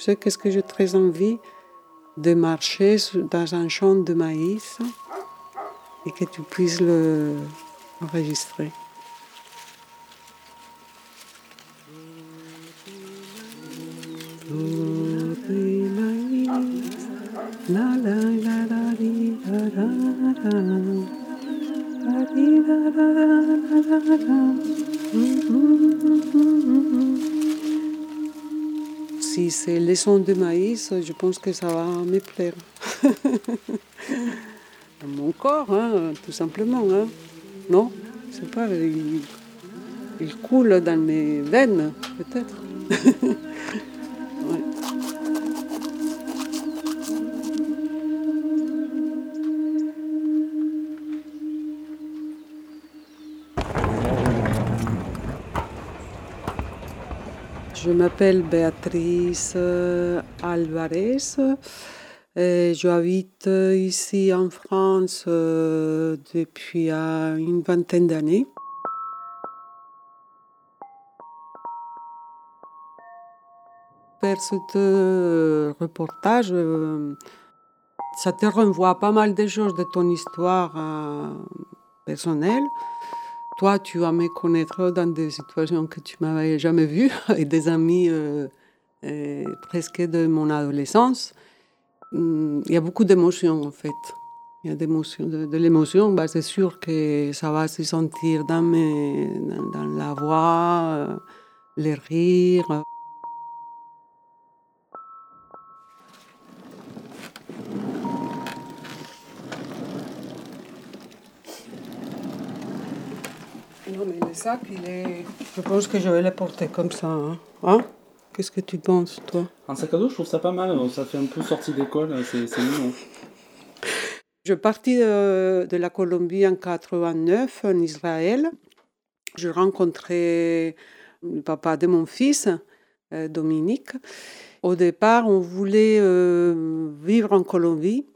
Tu sais qu'est-ce que j'ai très envie de marcher dans un champ de maïs et que tu puisses le enregistrer. Si c'est les sons de maïs, je pense que ça va me plaire. Mon corps, hein, tout simplement. Hein. Non C'est pas, il, il coule dans mes veines, peut-être. Je m'appelle Béatrice euh, Alvarez. Et j'habite ici en France euh, depuis euh, une vingtaine d'années. Faire ce reportage, ça te renvoie pas mal de choses de ton histoire personnelle. Toi, tu vas me connaître dans des situations que tu m'avais jamais vues, et des amis euh, euh, presque de mon adolescence. Hmm, il y a beaucoup d'émotions en fait. Il y a d'émotions, de, l'émotion, bah, c'est sûr que ça va se sentir dans, mes, dans, la voix, euh, les rires. Sac, il est... Je pense que je vais le porter comme ça. Hein. hein? Qu'est-ce que tu penses, toi? Un sac à dos, je trouve ça pas mal. Ça fait un peu sortie d'école, c'est mignon. Je partis de, de, la Colombie en 89, en Israël. Je rencontrais le papa de mon fils, euh, Dominique. Au départ, on voulait euh, vivre en Colombie.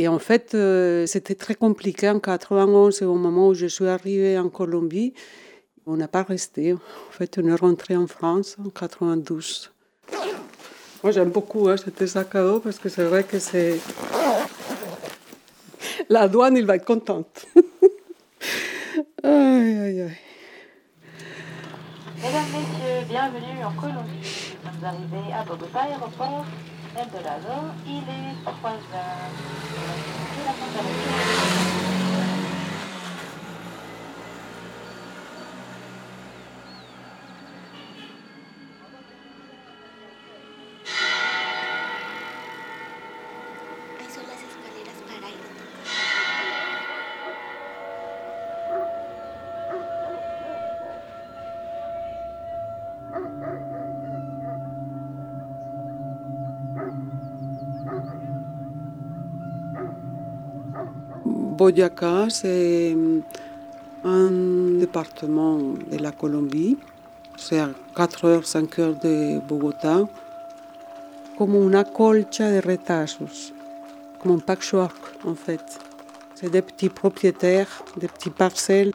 Et en fait, euh, c'était très compliqué en 91, au moment où je suis arrivée en Colombie. On n'a pas resté. En fait, on est rentré en France en 92. Moi, j'aime beaucoup hein, cet sac à dos parce que c'est vrai que c'est. La douane, il va être contente. aïe, aïe, aïe. Mesdames, Messieurs, bienvenue en Colombie. Nous sommes arrivés à Bogota, aéroport Eldorado. Il est 3 heures. Boyaca, c'est euh, un département de la Colombie. C'est à 4 heures, 5 heures de Bogota. Comme una colcha de retazos, comme un patchwork en fait. C'est des petits propriétaires, des petits parcelles.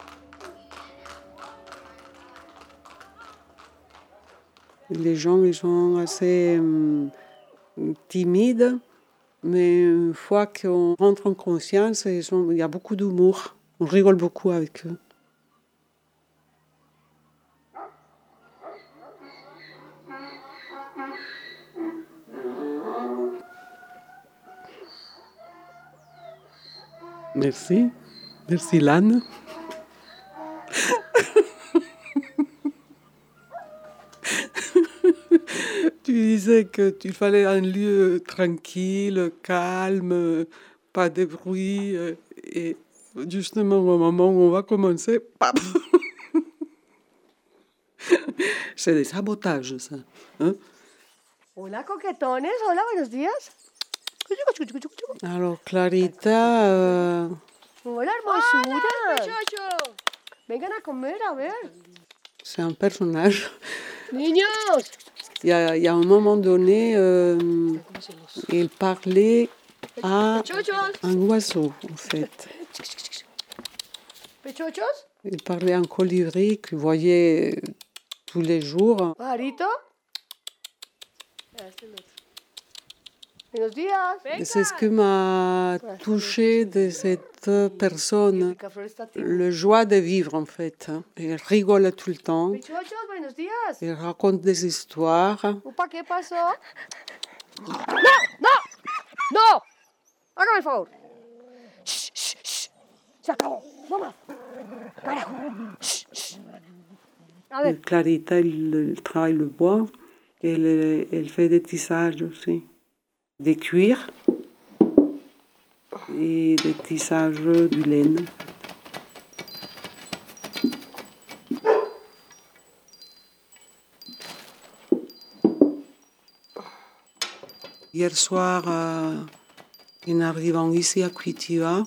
Les gens, ils sont assez euh, timides. Mais une fois qu'on rentre en conscience, il y a beaucoup d'humour. On rigole beaucoup avec eux. Merci. Merci Lanne. Disais qu'il fallait un lieu tranquille, calme, pas de bruit. Euh, et justement, au moment où on va commencer, C'est des sabotages, ça. Hein? Hola, coquetones. Hola, buenos días. Alors, Clarita... Euh... Hola, hermosura. Hola, Vengan a comer, a ver. C'est un personnage. Niños il y, a, il y a un moment donné, euh, il parlait à un oiseau, en fait. Il parlait à un colibri qu'il voyait tous les jours. C'est ce qui m'a touché de cette personne, le joie de vivre en fait. hein. Elle rigole tout le temps, elle raconte des histoires. Upa, ¿qué pasó? ¡No! ¡No! ¡No! Hágame el favor. Shh, shh, shh. Se acabó. No más. Carajo. Shh, shh. A ver, Clarita, elle, elle travaille le bois, elle, elle fait des tissages aussi, des cuirs et des tissages du laine. Hier soir, euh, en arrivant ici à Cuitiva,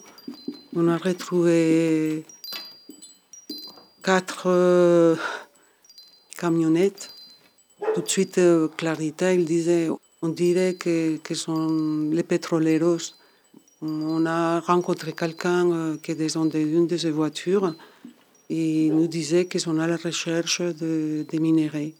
on a retrouvé quatre euh, camionnettes. Tout de suite, euh, Clarita, il disait, on dirait que, que sont les pétroleros. On a rencontré quelqu'un euh, qui descendu d'une de ces voitures et il nous disait qu'ils sont à la recherche de, des minéraux.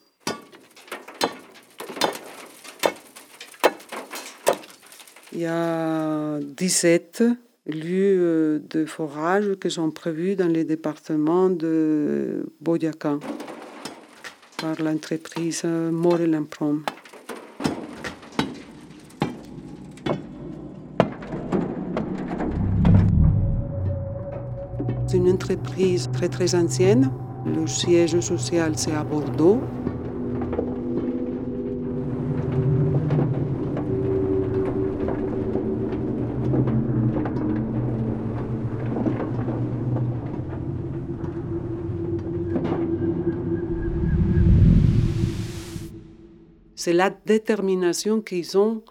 Il y a 17 lieux euh, de forage qui sont prévus dans les départements de Boyaca par l'entreprise Morel Prom. C'est une entreprise très très ancienne. Le siège social c'est à Bordeaux. C'est la détermination qu'ils ont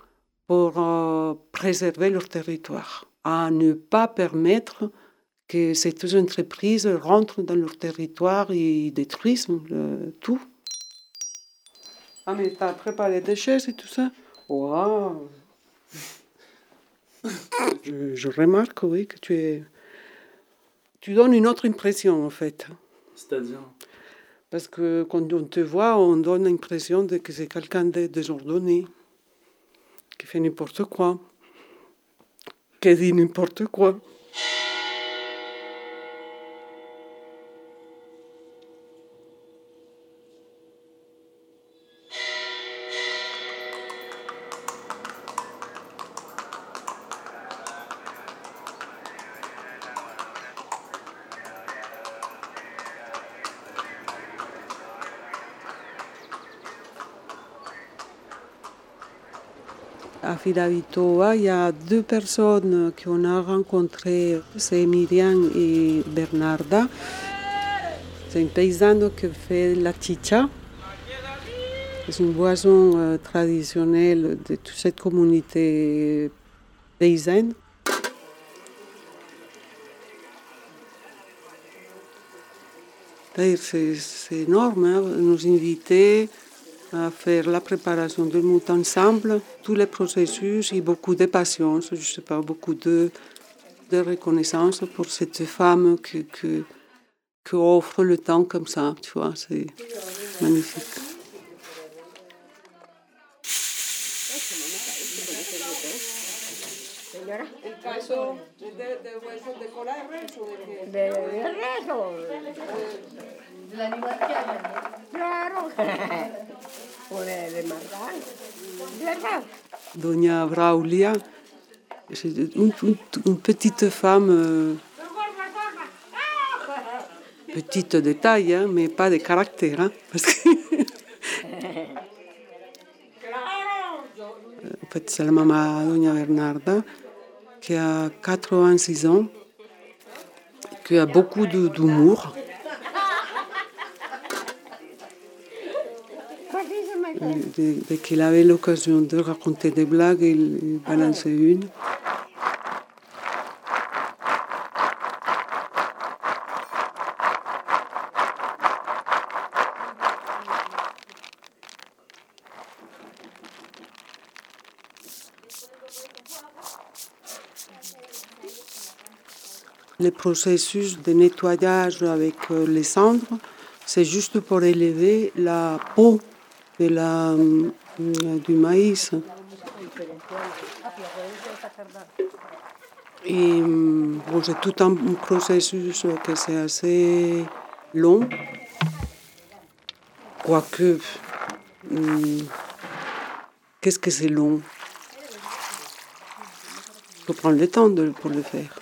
pour euh, préserver leur territoire, à ne pas permettre que ces entreprises rentrent dans leur territoire et détruisent euh, tout. Ah, mais t'as préparé des chaises et tout ça? Waouh je, je remarque, oui, que tu es... Tu donnes une autre impression, en fait. C'est-à-dire? Parce que quand on te voit, on donne l'impression de que c'est quelqu'un de désordonné, qui fait n'importe quoi, qui dit n'importe quoi. À il y a deux personnes qu'on a rencontrées, c'est Myriam et Bernarda. C'est une paysanne qui fait la chicha. C'est une boisson euh, traditionnelle de toute cette communauté paysanne. C'est énorme, hein, nous inviter à faire la préparation du mout ensemble, tous les processus et beaucoup de patience, je sais pas, beaucoup de, de reconnaissance pour cette femme qui, qui, qui offre le temps comme ça, tu vois, c'est magnifique. El caso de, de huesos de cola de de De, de rezo. Claro. De, de. ¿Verdad? Doña Braulia, une, une- une petite femme, euh, petite de taille, hein, mais pas de caractère. hein, parce que en fait, c'est la maman Doña Bernarda qui a 86 ans, qui a beaucoup d'humour. Dès, qu'il avait l'occasion de raconter des blagues, il, il balançait une. Le processus de nettoyage avec euh, les cendres, c'est juste pour élever la peau de la, euh, du maïs. Et bon, c'est tout un processus que c'est assez long. Quoique, hum, qu'est-ce que c'est long? Il faut prendre le temps pour le faire.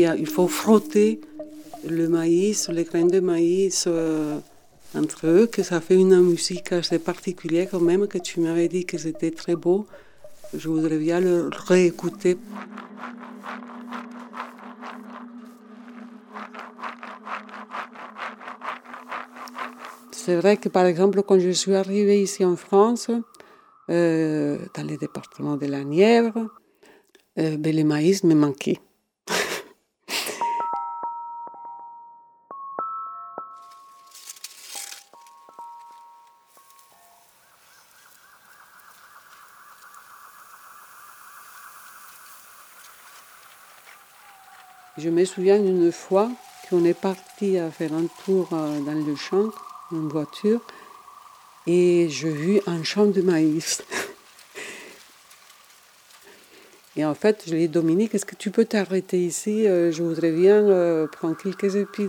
Il, faut frotter le maïs, les graines de maïs euh, entre eux, que ça fait une musique assez particulière quand même, que tu m'avais dit que c'était très beau. Je voudrais bien le réécouter. C'est vrai que par exemple, quand je suis arrivée ici en France, euh, dans le département de la Nièvre, euh, ben, le maïs me manquait. Je me souviens d'une fois qu'on est parti faire un tour euh, dans le champ en voiture et j'ai vu un champ de maïs. Et en fait, je lui ai dit, Dominique, est-ce que tu peux t'arrêter ici? Euh, Je voudrais bien euh, prendre quelques épis.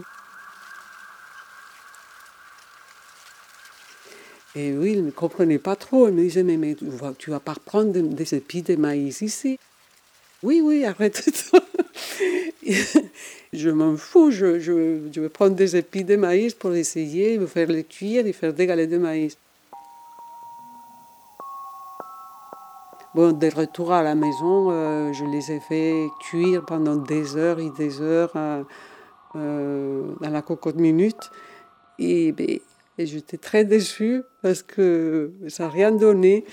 Et oui, il ne comprenait pas trop. Il me disait, mais, mais tu vas, pas prendre des, épis de maïs ici Oui, oui, arrête-toi. je m'en fous, je, je, je vais prendre des épis de maïs pour essayer de faire les cuire et faire des galettes de maïs. Bon, de retour à la maison, euh, je les ai fait cuire pendant des heures et des heures euh, euh, dans la cocotte minute. Et, ben, et j'étais très déçue parce que ça n'a rien donné.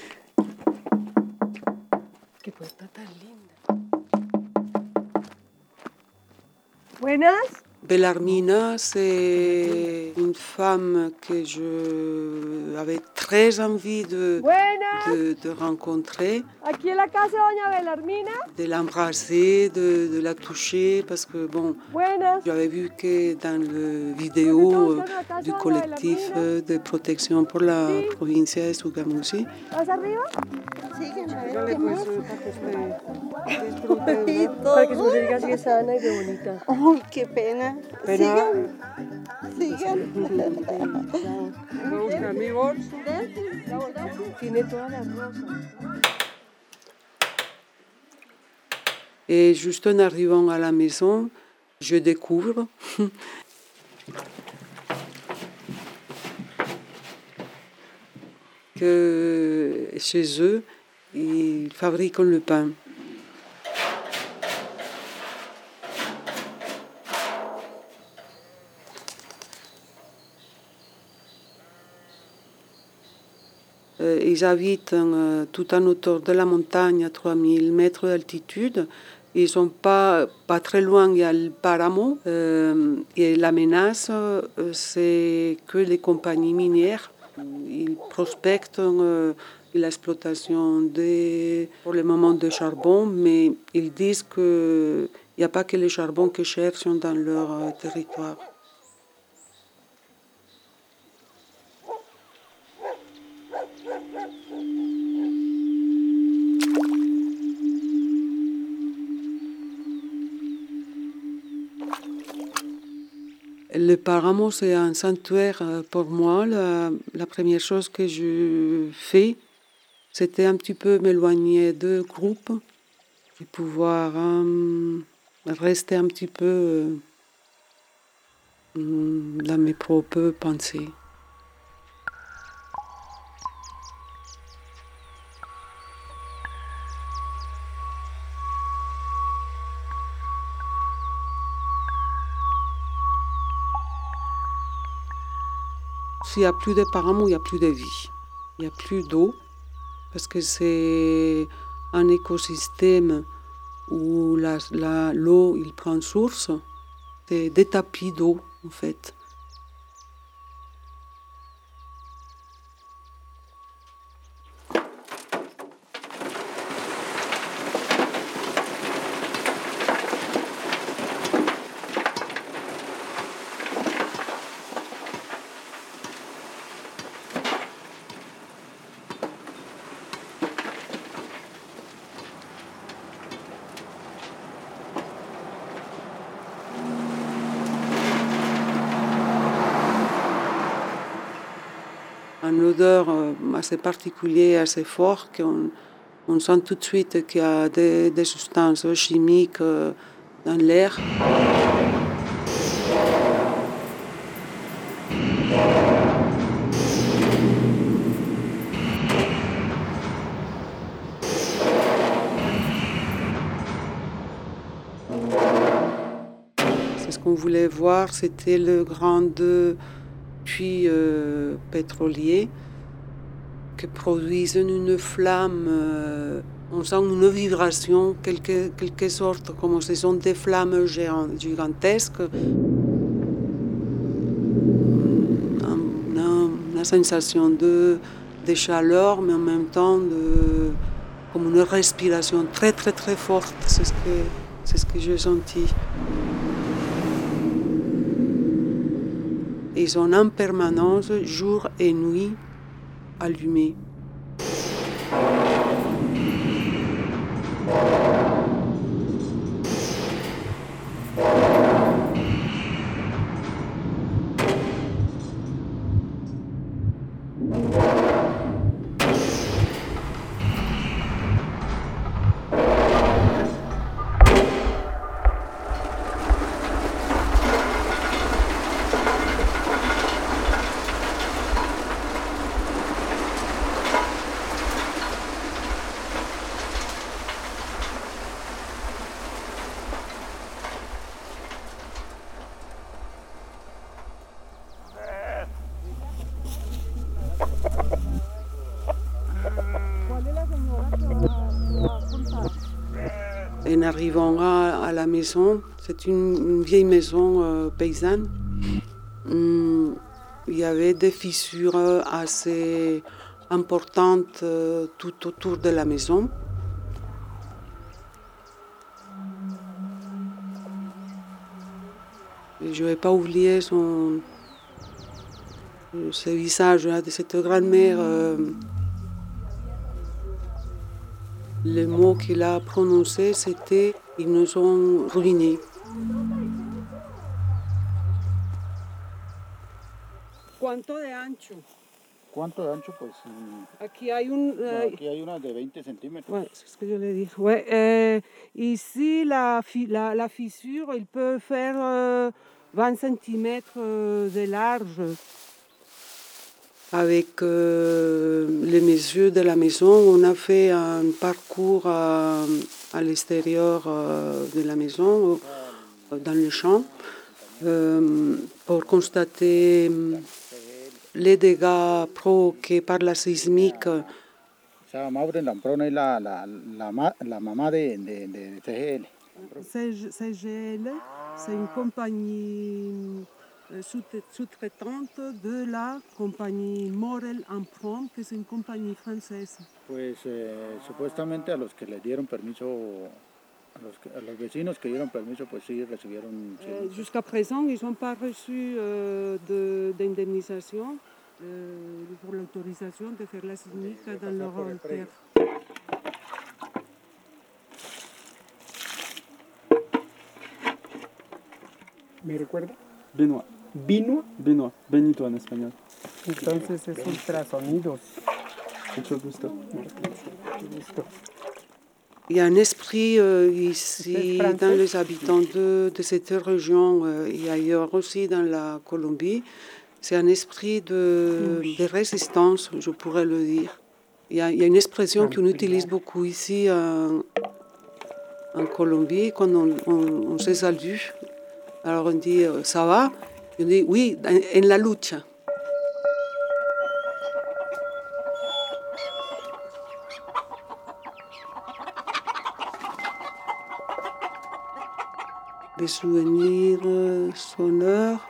Buenas. Bellarmina, c'est une femme que je avais très envie de, de, de rencontrer, Aquí en la casa de doña Belarmina. de l'embrasser, de, de la toucher, parce que bon, j'avais vu que dans le vidéo euh, du collectif euh, de protection pour la province de Sugamusi. ¡Ay, qué pena! Pero- Sigan, sigan. Tiene todas las rosas. Et juste en arrivant à la maison, je découvre que chez eux, ils fabriquent le pain. Euh, ils habitent euh, tout en hauteur de la montagne à 3000 mètres d'altitude. Ils sont pas, pas très loin, il y a le Paramo. euh, et la menace, euh, c'est que les compagnies minières. Ils prospectent euh, l'exploitation pour le moment de charbon, mais ils disent qu'il n'y a pas que les charbons qu'ils cherchent dans leur euh, territoire. Le Paramo, c'est un sanctuaire euh, pour moi. La, première chose que je fais, c'était un petit peu m'éloigner de groupe et pouvoir euh, rester un petit peu euh, dans mes propres pensées. S'il n'y a plus de paramo, il n'y a plus de vie. Il n'y a plus d'eau, parce que c'est un écosystème où la- la- l'eau il prend source. C'est des tapis d'eau, en fait. Une odeur euh, assez particulière, assez forte, qu'on on sent tout de suite qu'il y a des, des substances chimiques euh, dans l'air. C'est ce qu'on voulait voir, c'était le grand puits euh, pétrolier qui produisent une flamme. euh, on sent une vibration, quelque, quelque sorte, comme ce sont des flammes gigantesques. On a une sensation de, de chaleur, mais en même temps de, comme une respiration très très très forte. C'est ce que, c'est ce que j'ai senti. Ils sont en permanence, jour et nuit, allumés. En arrivant à, la maison, c'est une, vieille maison euh, paysanne. Hum, il y avait des fissures assez importantes euh, tout autour de la maison. Je ne vais pas oublier son, ce visage là, de cette grand-mère. euh, le mot qu'il a prononcé, c'était ils nous ont ruinés. ¿Cuánto de ancho? ¿Cuánto de ancho? Pues mm, Aquí hay un... bueno, aquí hay una de 20 centímetros. Ouais, c'est ce que je voulais dire. Ouais, euh, ici, la, la, la fissure, il peut faire euh, 20 cm de large. Avec euh, les messieurs de la maison, on a fait un parcours à, l'extérieur euh, de la maison, dans le champ, euh, pour constater euh, les dégâts provoqués par la sismique. CGL. C'est une compagnie sous-traitante de la compagnie Morel Emprom, que c'est une compagnie française. Pues eh, supuestamente a los que les dieron permiso, a los, que- a los vecinos que dieron permiso, pues sí recibieron. sí, Euh, Jusqu'à présent, ils n'ont pas reçu euh, de- d'indemnisation euh, pour l'autorisation de faire la sismique dans leur terre. ¿Me recuerda? Benoit. ¿Binois? Benoit. Benito en español. Entonces es ultrasonidos. Mucho gusto. Il y a un esprit euh, ici dans les habitants de, de cette région euh, et ailleurs aussi dans la Colombie. C'est un esprit de, de résistance, je pourrais le dire. Il y a, il y a une expression qu'on utilise beaucoup ici en, en Colombie quand on, on- on se salue. Alors on dit euh, ça va Oui, en, la lucha. des souvenirs sonores,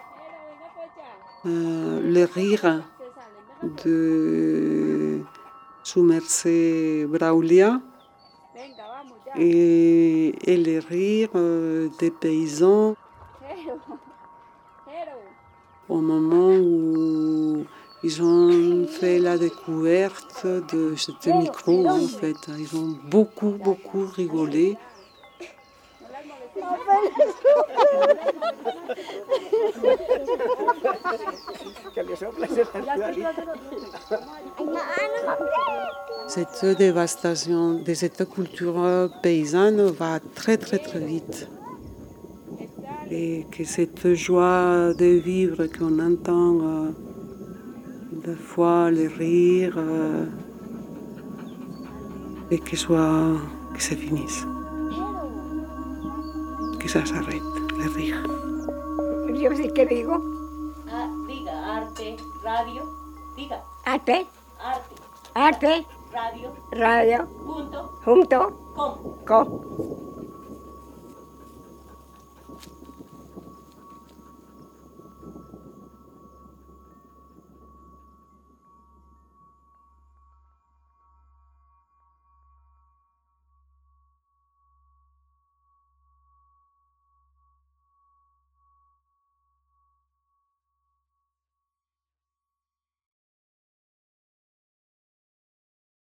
euh, le rire de Soumercé Braulia et, et le rire euh, des paysans au moment où ils ont fait la découverte de ce micro en fait. Ils ont beaucoup, beaucoup rigolé. Cette dévastation de cette culture paysanne va très très très vite. Et que cette joie de vivre qu'on entend euh, des fois les rires euh, et que soit que ça finisse. Que ça s'arrête, les rires. Yo sí que digo, Ah, diga, arte, radio, diga, arte, arte, arte, radio, radio, punto, junto, com. co.